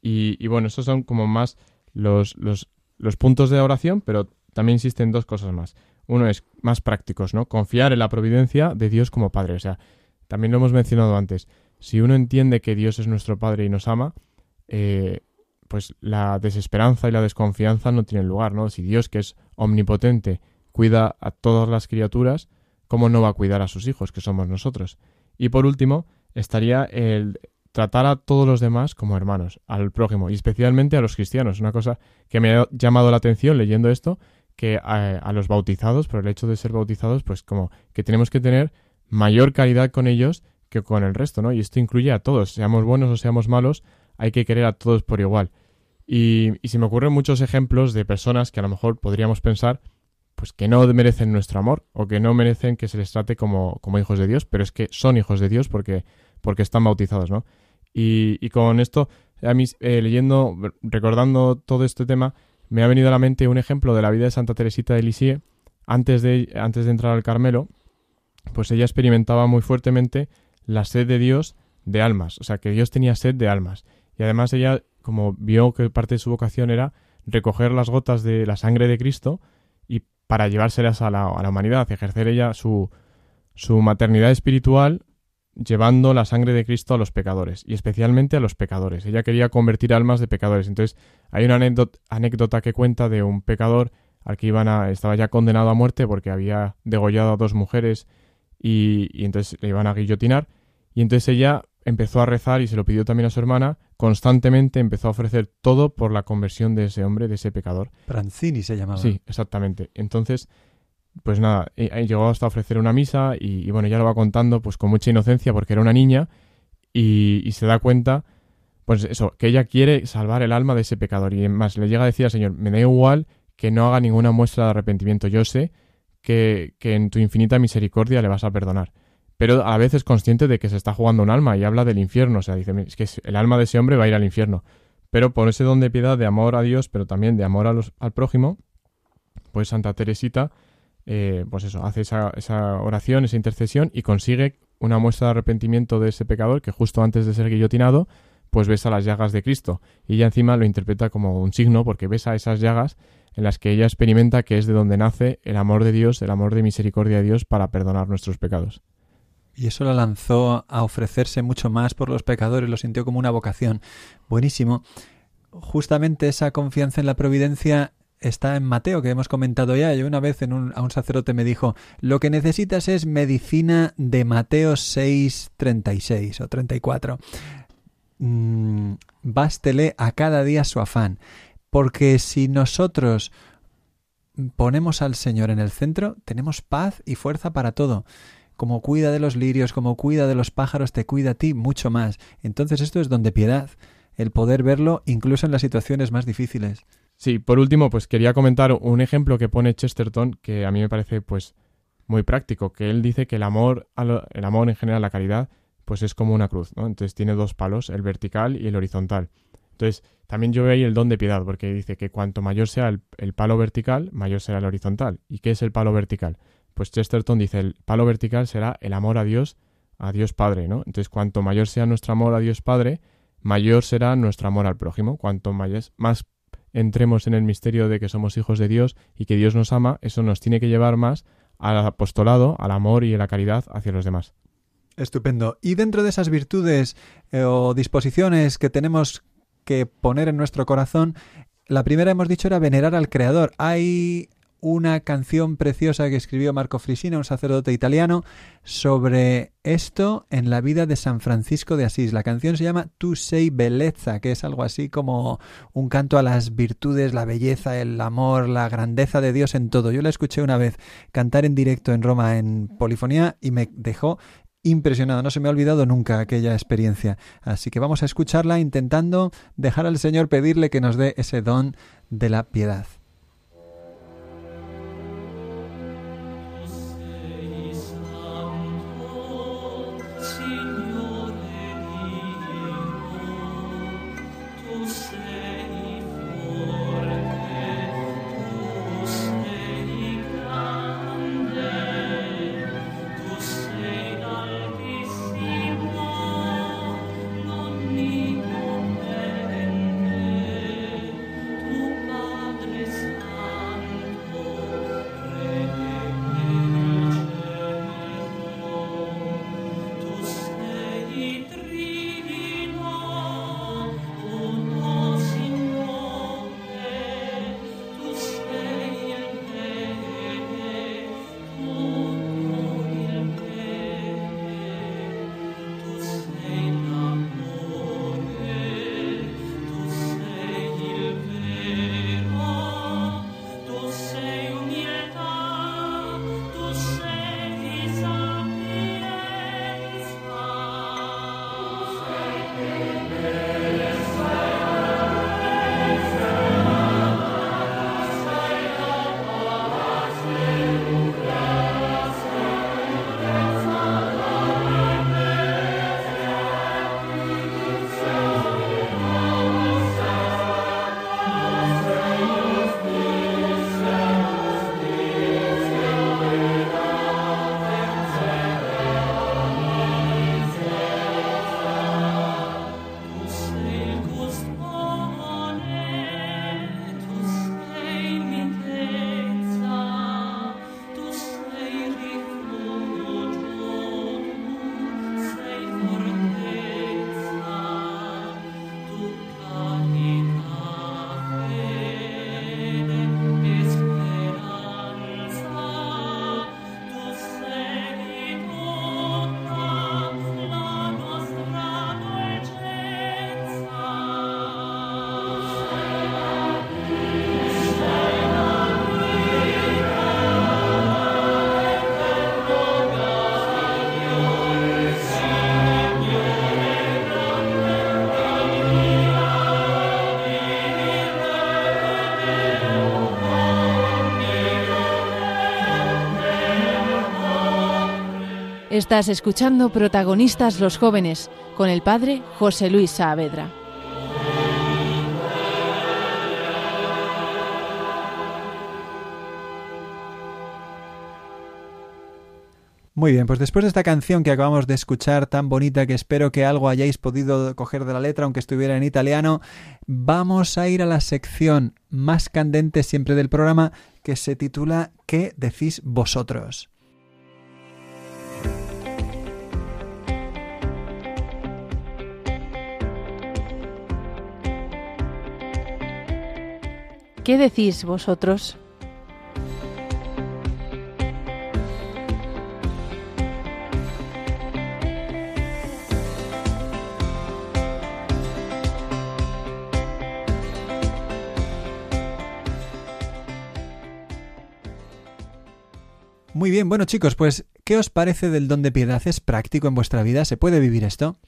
Y, y bueno, estos son como más los, los, los puntos de oración, pero también existen dos cosas más. Uno es más prácticos, ¿no? Confiar en la providencia de Dios como Padre. O sea, también lo hemos mencionado antes. Si uno entiende que Dios es nuestro Padre y nos ama, eh, pues la desesperanza y la desconfianza no tienen lugar, ¿no? Si Dios, que es omnipotente, cuida a todas las criaturas, ¿cómo no va a cuidar a sus hijos, que somos nosotros? Y por último, estaría el tratar a todos los demás como hermanos, al prójimo, y especialmente a los cristianos. Una cosa que me ha llamado la atención leyendo esto, que a, los bautizados, por el hecho de ser bautizados, pues como que tenemos que tener mayor calidad con ellos que con el resto, ¿no? Y esto incluye a todos, seamos buenos o seamos malos, hay que querer a todos por igual. Y, y se me ocurren muchos ejemplos de personas que a lo mejor podríamos pensar pues que no merecen nuestro amor o que no merecen que se les trate como, como hijos de Dios, pero es que son hijos de Dios porque, porque están bautizados, ¿no? Y, y con esto, a mí, eh, leyendo, recordando todo este tema, me ha venido a la mente un ejemplo de la vida de Santa Teresita de Lisieux. Antes de, antes de entrar al Carmelo, pues ella experimentaba muy fuertemente la sed de Dios de almas, o sea, que Dios tenía sed de almas. Y además ella, como vio que parte de su vocación era recoger las gotas de la sangre de Cristo, para llevárselas a la, a la humanidad, ejercer ella su, su maternidad espiritual llevando la sangre de Cristo a los pecadores, y especialmente a los pecadores. Ella quería convertir almas de pecadores. Entonces, hay una anécdota, que cuenta de un pecador al que iban a, estaba ya condenado a muerte porque había degollado a dos mujeres y, y entonces le iban a guillotinar. Y entonces ella empezó a rezar y se lo pidió también a su hermana, constantemente empezó a ofrecer todo por la conversión de ese hombre, de ese pecador. Prancini se llamaba. Sí, exactamente. Entonces, pues nada, eh, llegó hasta ofrecer una misa y, bueno, ya lo va contando pues con mucha inocencia porque era una niña y, se da cuenta, pues eso, que ella quiere salvar el alma de ese pecador y más le llega a decir al Señor, me da igual que no haga ninguna muestra de arrepentimiento, yo sé que, que en tu infinita misericordia le vas a perdonar pero a veces consciente de que se está jugando un alma y habla del infierno. O sea, dice, es que el alma de ese hombre va a ir al infierno. Pero por ese don de piedad, de amor a Dios, pero también de amor al prójimo, pues Santa Teresita, eh, pues eso, hace esa, esa oración, esa intercesión y consigue una muestra de arrepentimiento de ese pecador que justo antes de ser guillotinado, pues besa las llagas de Cristo. Y ella encima lo interpreta como un signo porque besa esas llagas en las que ella experimenta que es de donde nace el amor de Dios, el amor de misericordia de Dios para perdonar nuestros pecados. Y eso la lanzó a ofrecerse mucho más por los pecadores, lo sintió como una vocación. Buenísimo. Justamente esa confianza en la providencia está en Mateo, que hemos comentado ya. Yo una vez en un, a un sacerdote me dijo, lo que necesitas es medicina de Mateo 6, 36 o 34. Mm, bástele a cada día su afán. Porque si nosotros ponemos al Señor en el centro, tenemos paz y fuerza para todo como cuida de los lirios, como cuida de los pájaros, te cuida a ti mucho más. Entonces esto es donde piedad, el poder verlo incluso en las situaciones más difíciles. Sí, por último, pues quería comentar un ejemplo que pone Chesterton que a mí me parece pues muy práctico, que él dice que el amor, el amor en general, la caridad, pues es como una cruz, ¿no? Entonces tiene dos palos, el vertical y el horizontal. Entonces, también yo veo ahí el don de piedad, porque dice que cuanto mayor sea el, palo vertical, mayor será el horizontal. ¿Y qué es el palo vertical? pues Chesterton dice el palo vertical será el amor a Dios, a Dios Padre, ¿no? Entonces, cuanto mayor sea nuestro amor a Dios Padre, mayor será nuestro amor al prójimo. Cuanto más entremos en el misterio de que somos hijos de Dios y que Dios nos ama, eso nos tiene que llevar más al apostolado, al amor y a la caridad hacia los demás. Estupendo. Y dentro de esas virtudes eh, o disposiciones que tenemos que poner en nuestro corazón, la primera hemos dicho era venerar al Creador. Hay una canción preciosa que escribió Marco Frisina, un sacerdote italiano, sobre esto en la vida de San Francisco de Asís. La canción se llama Tu sei bellezza, que es algo así como un canto a las virtudes, la belleza, el amor, la grandeza de Dios en todo. Yo la escuché una vez cantar en directo en Roma en polifonía y me dejó impresionado, no se me ha olvidado nunca aquella experiencia. Así que vamos a escucharla intentando dejar al Señor pedirle que nos dé ese don de la piedad. Estás escuchando Protagonistas los jóvenes con el padre José Luis Saavedra. Muy bien, pues después de esta canción que acabamos de escuchar, tan bonita que espero que algo hayáis podido coger de la letra, aunque estuviera en italiano, vamos a ir a la sección más candente siempre del programa, que se titula ¿Qué decís vosotros? ¿Qué decís vosotros? Muy bien, bueno chicos, pues ¿qué os parece del don de piedad? ¿Es práctico en vuestra vida? ¿Se puede vivir esto?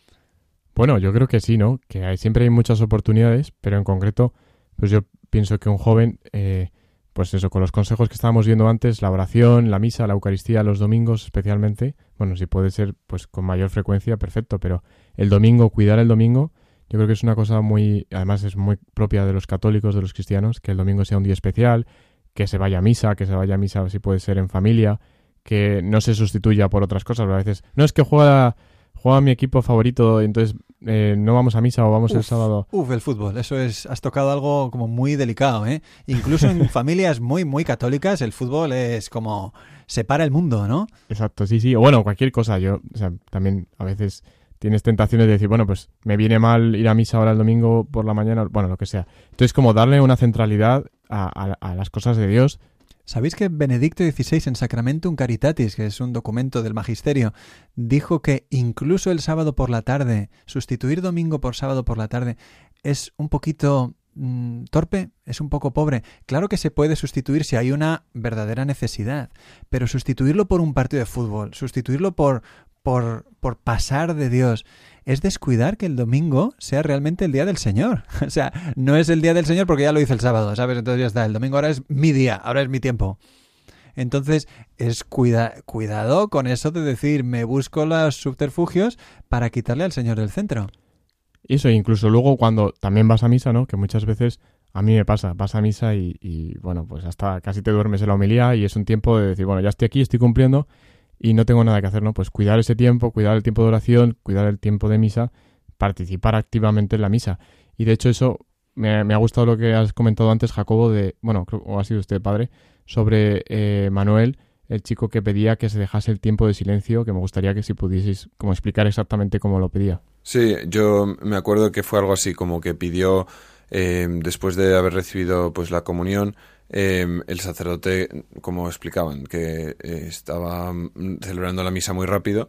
Bueno, yo creo que sí, ¿no? Que hay, siempre hay muchas oportunidades, pero en concreto, pues yo pienso que un joven, eh, pues eso, con los consejos que estábamos viendo antes, la oración, la misa, la Eucaristía, los domingos especialmente, bueno, si puede ser pues con mayor frecuencia, perfecto, pero el domingo, cuidar el domingo, yo creo que es una cosa muy, además es muy propia de los católicos, de los cristianos, que el domingo sea un día especial, que se vaya a misa, que se vaya a misa si puede ser en familia, que no se sustituya por otras cosas, a veces no es que juega juega mi equipo favorito, entonces eh, no vamos a misa o vamos el sábado. Uf, el fútbol, eso es, has tocado algo como muy delicado, ¿eh? Incluso en familias muy, muy católicas, el fútbol es como separa el mundo, ¿no? Exacto, sí, sí, o bueno, cualquier cosa, yo, o sea, también a veces tienes tentaciones de decir, bueno, pues me viene mal ir a misa ahora el domingo por la mañana, bueno, lo que sea. Entonces, como darle una centralidad a, las cosas de Dios. ¿Sabéis que Benedicto XVI en Sacramentum Caritatis, que es un documento del magisterio, dijo que incluso el sábado por la tarde, sustituir domingo por sábado por la tarde, es un poquito mm, torpe, es un poco pobre. Claro que se puede sustituir si hay una verdadera necesidad, pero sustituirlo por un partido de fútbol, sustituirlo por, por, por pasar de Dios, es descuidar que el domingo sea realmente el día del Señor. O sea, no es el día del Señor porque ya lo hice el sábado, ¿sabes? Entonces ya está, el domingo ahora es mi día, ahora es mi tiempo. Entonces, es cuida cuidado con eso de decir, me busco los subterfugios para quitarle al Señor del centro. Eso, incluso luego cuando también vas a misa, ¿no? Que muchas veces a mí me pasa, vas a misa y, y bueno, pues hasta casi te duermes en la homilía y es un tiempo de decir, bueno, ya estoy aquí, estoy cumpliendo y no tengo nada que hacer, ¿no? Pues cuidar ese tiempo, cuidar el tiempo de oración, cuidar el tiempo de misa, participar activamente en la misa. Y de hecho eso me, ha gustado lo que has comentado antes, Jacobo, de, bueno, o ha sido usted padre, sobre eh, Manuel, el chico que pedía que se dejase el tiempo de silencio, que me gustaría que si pudieseis como explicar exactamente cómo lo pedía. Sí, yo me acuerdo que fue algo así, como que pidió, eh, después de haber recibido pues la comunión, Em, el sacerdote, como explicaban, que eh, estaba mm, celebrando la misa muy rápido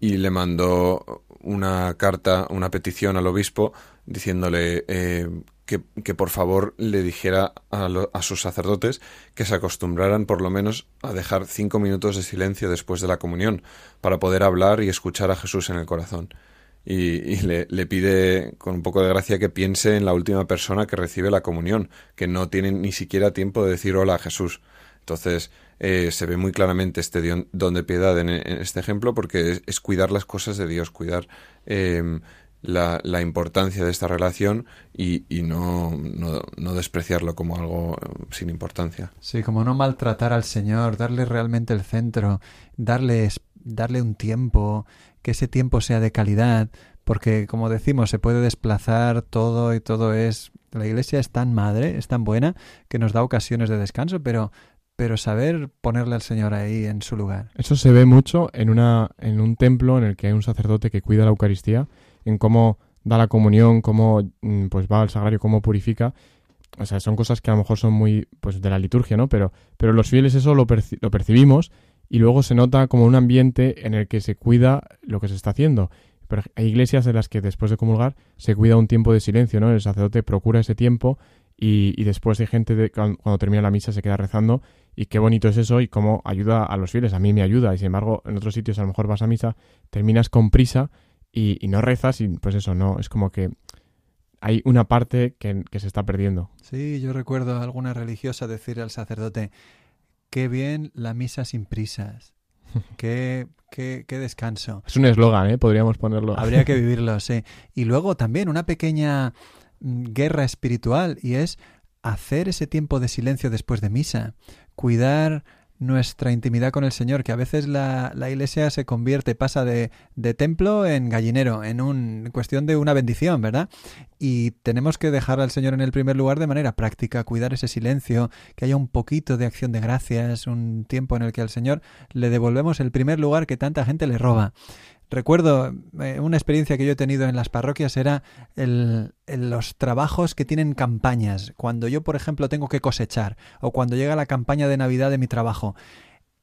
y le mandó una carta, una petición al obispo diciéndole eh, que, por favor le dijera a, a, sus sacerdotes que se acostumbraran por lo menos a dejar cinco minutos de silencio después de la comunión para poder hablar y escuchar a Jesús en el corazón y, le, le, pide con un poco de gracia que piense en la última persona que recibe la comunión, que no tiene ni siquiera tiempo de decir hola a Jesús. Entonces eh, se ve muy claramente este don de piedad en, este ejemplo porque es, cuidar las cosas de Dios, cuidar em, la, la, importancia de esta relación y, y no, no, no, despreciarlo como algo em, sin importancia. Sí, como no maltratar al Señor, darle realmente el centro, darle, darle un tiempo, que ese tiempo sea de calidad, porque como decimos, se puede desplazar todo y todo es... La iglesia es tan madre, es tan buena, que nos da ocasiones de descanso, pero pero saber ponerle al Señor ahí en su lugar. Eso se ve mucho en una en un templo en el que hay un sacerdote que cuida la Eucaristía, en cómo da la comunión, cómo mm, pues va al sagrario, cómo purifica. O sea, son cosas que a lo mejor son muy pues de la liturgia, ¿no? Pero pero los fieles eso lo, lo percibimos y luego se nota como un ambiente en el que se cuida lo que se está haciendo. Pero hay iglesias en las que después de comulgar se cuida un tiempo de silencio, ¿no? El sacerdote procura ese tiempo y, y después hay gente de, cuando, termina la misa se queda rezando y qué bonito es eso y cómo ayuda a los fieles. A mí me ayuda y sin embargo en otros sitios a lo mejor vas a misa, terminas con prisa y, y no rezas y pues eso, no, es como que hay una parte que, que se está perdiendo. Sí, yo recuerdo a alguna religiosa decir al sacerdote, Qué bien la misa sin prisas. Qué, qué, qué descanso. Es un eslogan, ¿eh? Podríamos ponerlo. Habría que vivirlo, sí. Y luego también una pequeña mm, guerra espiritual y es hacer ese tiempo de silencio después de misa, cuidar nuestra intimidad con el Señor, que a veces la, la iglesia se convierte, pasa de, de, templo en gallinero, en un, cuestión de una bendición, ¿verdad? Y tenemos que dejar al Señor en el primer lugar de manera práctica, cuidar ese silencio, que haya un poquito de acción de gracias, un tiempo en el que al Señor le devolvemos el primer lugar que tanta gente le roba. Recuerdo eh, una experiencia que yo he tenido en las parroquias era el, los trabajos que tienen campañas. Cuando yo, por ejemplo, tengo que cosechar o cuando llega la campaña de Navidad de mi trabajo,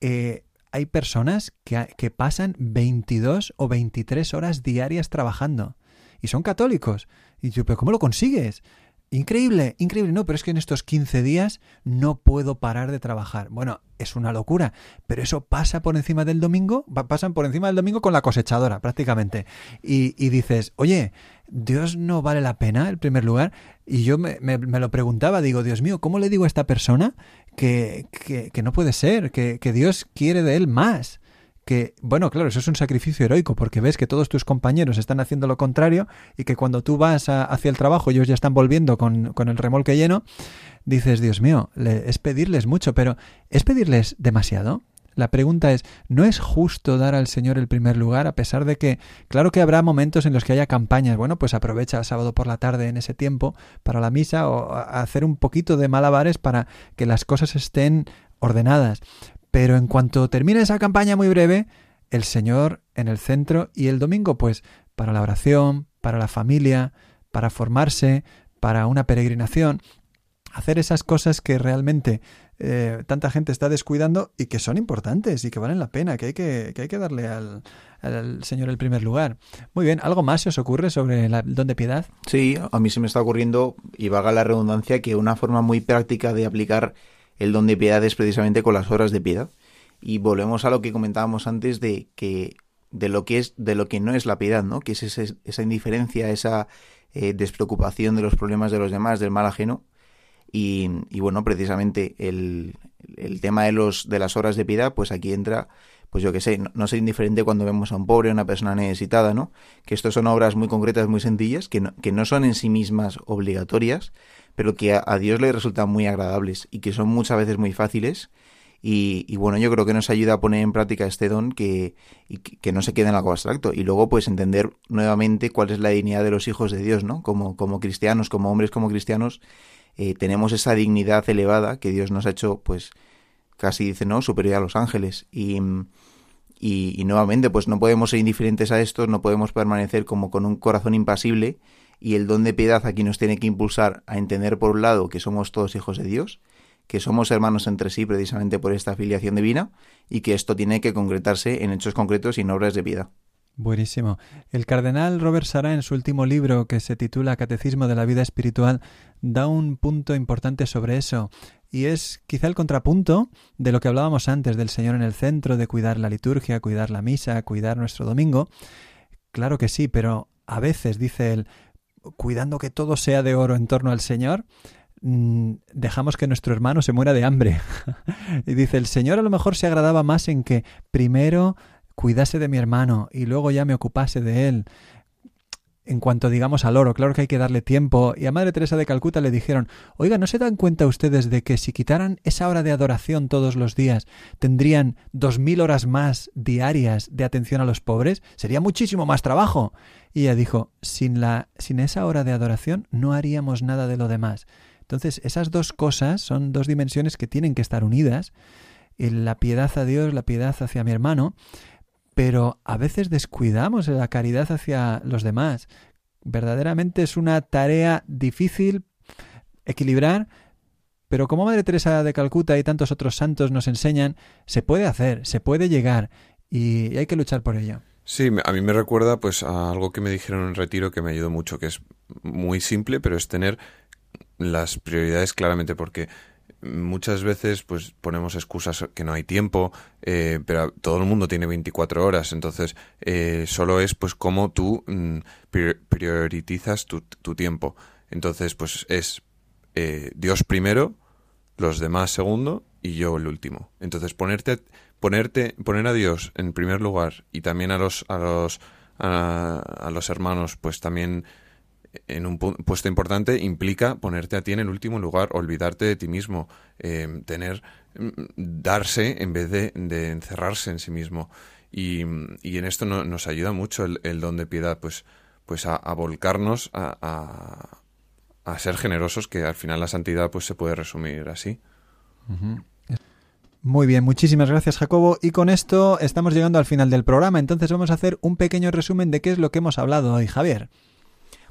eh, hay personas que, que pasan 22 o 23 horas diarias trabajando y son católicos. Y yo, ¿pero cómo lo consigues? Increíble, increíble. No, pero es que en estos 15 días no puedo parar de trabajar. Bueno, es una locura, pero eso pasa por encima del domingo, pasan por encima del domingo con la cosechadora prácticamente. Y, y dices, oye, Dios no vale la pena el primer lugar. Y yo me, me, me, lo preguntaba, digo, Dios mío, ¿cómo le digo a esta persona que, que, que no puede ser, que, que Dios quiere de él más? Que, bueno, claro, eso es un sacrificio heroico, porque ves que todos tus compañeros están haciendo lo contrario y que cuando tú vas hacia el trabajo ellos ya están volviendo con, con el remolque lleno, dices, Dios mío, le, es pedirles mucho, pero ¿es pedirles demasiado? La pregunta es, ¿no es justo dar al Señor el primer lugar a pesar de que, claro que habrá momentos en los que haya campañas, bueno, pues aprovecha el sábado por la tarde en ese tiempo para la misa o hacer un poquito de malabares para que las cosas estén ordenadas. Pero en cuanto termine esa campaña muy breve, el Señor en el centro y el domingo pues para la oración, para la familia, para formarse, para una peregrinación, hacer esas cosas que realmente eh, tanta gente está descuidando y que son importantes y que valen la pena, que hay que, que, hay que darle al, al, Señor el primer lugar. Muy bien, ¿algo más se os ocurre sobre el don de piedad? Sí, a mí se me está ocurriendo, y vaga la redundancia, que una forma muy práctica de aplicar el don de piedad es precisamente con las horas de piedad. Y volvemos a lo que comentábamos antes de que de lo que es de lo que no es la piedad, ¿no? Que es ese, esa indiferencia, esa eh, despreocupación de los problemas de los demás, del mal ajeno. Y, y bueno, precisamente el, el, tema de los de las horas de piedad, pues aquí entra, pues yo que sé, no, no indiferente cuando vemos a un pobre, a una persona necesitada, ¿no? Que estos son obras muy concretas, muy sencillas, que no, que no son en sí mismas obligatorias, pero que a, Dios le resultan muy agradables y que son muchas veces muy fáciles. Y, y, bueno, yo creo que nos ayuda a poner en práctica este don que, y que no se quede en algo abstracto. Y luego, pues, entender nuevamente cuál es la dignidad de los hijos de Dios, ¿no? Como, como cristianos, como hombres, como cristianos, eh, tenemos esa dignidad elevada que Dios nos ha hecho, pues, casi dice, ¿no? Superior a los ángeles. Y, y, y nuevamente, pues, no podemos ser indiferentes a esto, no podemos permanecer como con un corazón impasible y el don de piedad aquí nos tiene que impulsar a entender por un lado que somos todos hijos de Dios, que somos hermanos entre sí precisamente por esta afiliación divina y que esto tiene que concretarse en hechos concretos y en obras de piedad. Buenísimo. El cardenal Robert Sará en su último libro que se titula Catecismo de la vida espiritual da un punto importante sobre eso y es quizá el contrapunto de lo que hablábamos antes del Señor en el centro, de cuidar la liturgia, cuidar la misa, cuidar nuestro domingo. Claro que sí, pero a veces, dice él, cuidando que todo sea de oro en torno al Señor, mm, dejamos que nuestro hermano se muera de hambre. y dice, el Señor a lo mejor se agradaba más en que primero cuidase de mi hermano y luego ya me ocupase de él. En cuanto digamos al oro, claro que hay que darle tiempo. Y a Madre Teresa de Calcuta le dijeron, oiga, ¿no se dan cuenta ustedes de que si quitaran esa hora de adoración todos los días, tendrían dos mil horas más diarias de atención a los pobres? Sería muchísimo más trabajo. Y ella dijo, sin, la, sin esa hora de adoración no haríamos nada de lo demás. Entonces, esas dos cosas son dos dimensiones que tienen que estar unidas. La piedad a Dios, la piedad hacia mi hermano, pero a veces descuidamos la caridad hacia los demás. Verdaderamente es una tarea difícil equilibrar, pero como Madre Teresa de Calcuta y tantos otros santos nos enseñan, se puede hacer, se puede llegar y hay que luchar por ello. Sí, a mí me recuerda pues a algo que me dijeron en retiro que me ayudó mucho, que es muy simple, pero es tener las prioridades claramente porque muchas veces pues ponemos excusas que no hay tiempo, eh, pero todo el mundo tiene 24 horas, entonces eh, solo es pues cómo tú mm, priorizas tu, tu, tiempo. Entonces pues es eh, Dios primero, los demás segundo y yo el último. Entonces ponerte, ponerte, poner a Dios en primer lugar y también a los, a los, a, los hermanos, pues también en un puesto importante implica ponerte a ti en el último lugar, olvidarte de ti mismo, eh, tener, mm, darse en vez de, encerrarse en sí mismo. Y, en esto nos ayuda mucho el, don de piedad, pues, pues a, a volcarnos a, a, a, ser generosos, que al final la santidad pues se puede resumir así. Muy bien, muchísimas gracias Jacobo. Y con esto estamos llegando al final del programa, entonces vamos a hacer un pequeño resumen de qué es lo que hemos hablado hoy, Javier.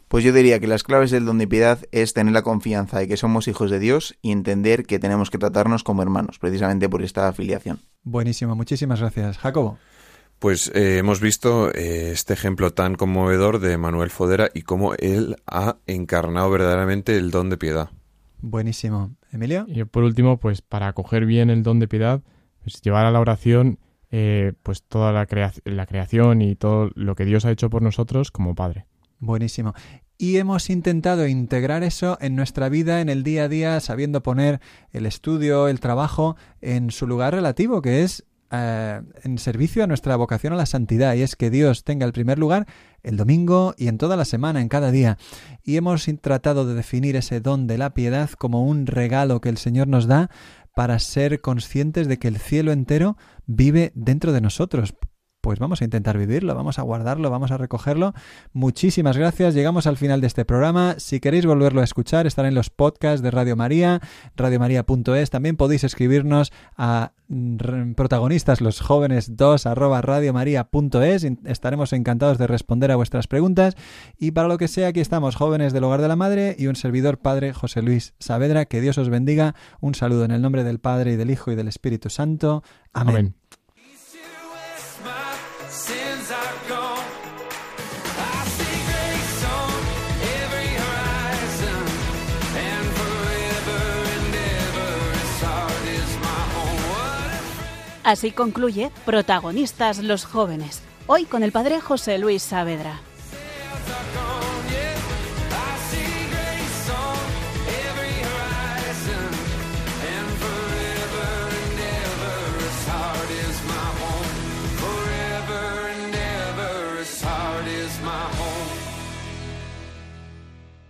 Pues yo diría que las claves del don de piedad es tener la confianza de que somos hijos de Dios y entender que tenemos que tratarnos como hermanos, precisamente por esta afiliación. Buenísimo, muchísimas gracias. Jacobo. Pues eh, hemos visto eh, este ejemplo tan conmovedor de Manuel Fodera y cómo él ha encarnado verdaderamente el don de piedad. Buenísimo. Emilio. Y por último, pues para acoger bien el don de piedad, pues llevar a la oración eh, pues toda la, crea la creación y todo lo que Dios ha hecho por nosotros como Padre. Buenísimo. Y hemos intentado integrar eso en nuestra vida, en el día a día, sabiendo poner el estudio, el trabajo en su lugar relativo, que es eh, en servicio a nuestra vocación a la santidad, y es que Dios tenga el primer lugar el domingo y en toda la semana, en cada día. Y hemos tratado de definir ese don de la piedad como un regalo que el Señor nos da para ser conscientes de que el cielo entero vive dentro de nosotros, pues vamos a intentar vivirlo, vamos a guardarlo, vamos a recogerlo. Muchísimas gracias, llegamos al final de este programa. Si queréis volverlo a escuchar, estará en los podcasts de Radio María, radiomaria.es. También podéis escribirnos a protagonistas los jóvenes 2 arroba radiomaria.es estaremos encantados de responder a vuestras preguntas y para lo que sea aquí estamos jóvenes del hogar de la madre y un servidor padre José Luis Saavedra que Dios os bendiga un saludo en el nombre del Padre y del Hijo y del Espíritu Santo. Amén. Así concluye Protagonistas los jóvenes, hoy con el padre José Luis Saavedra.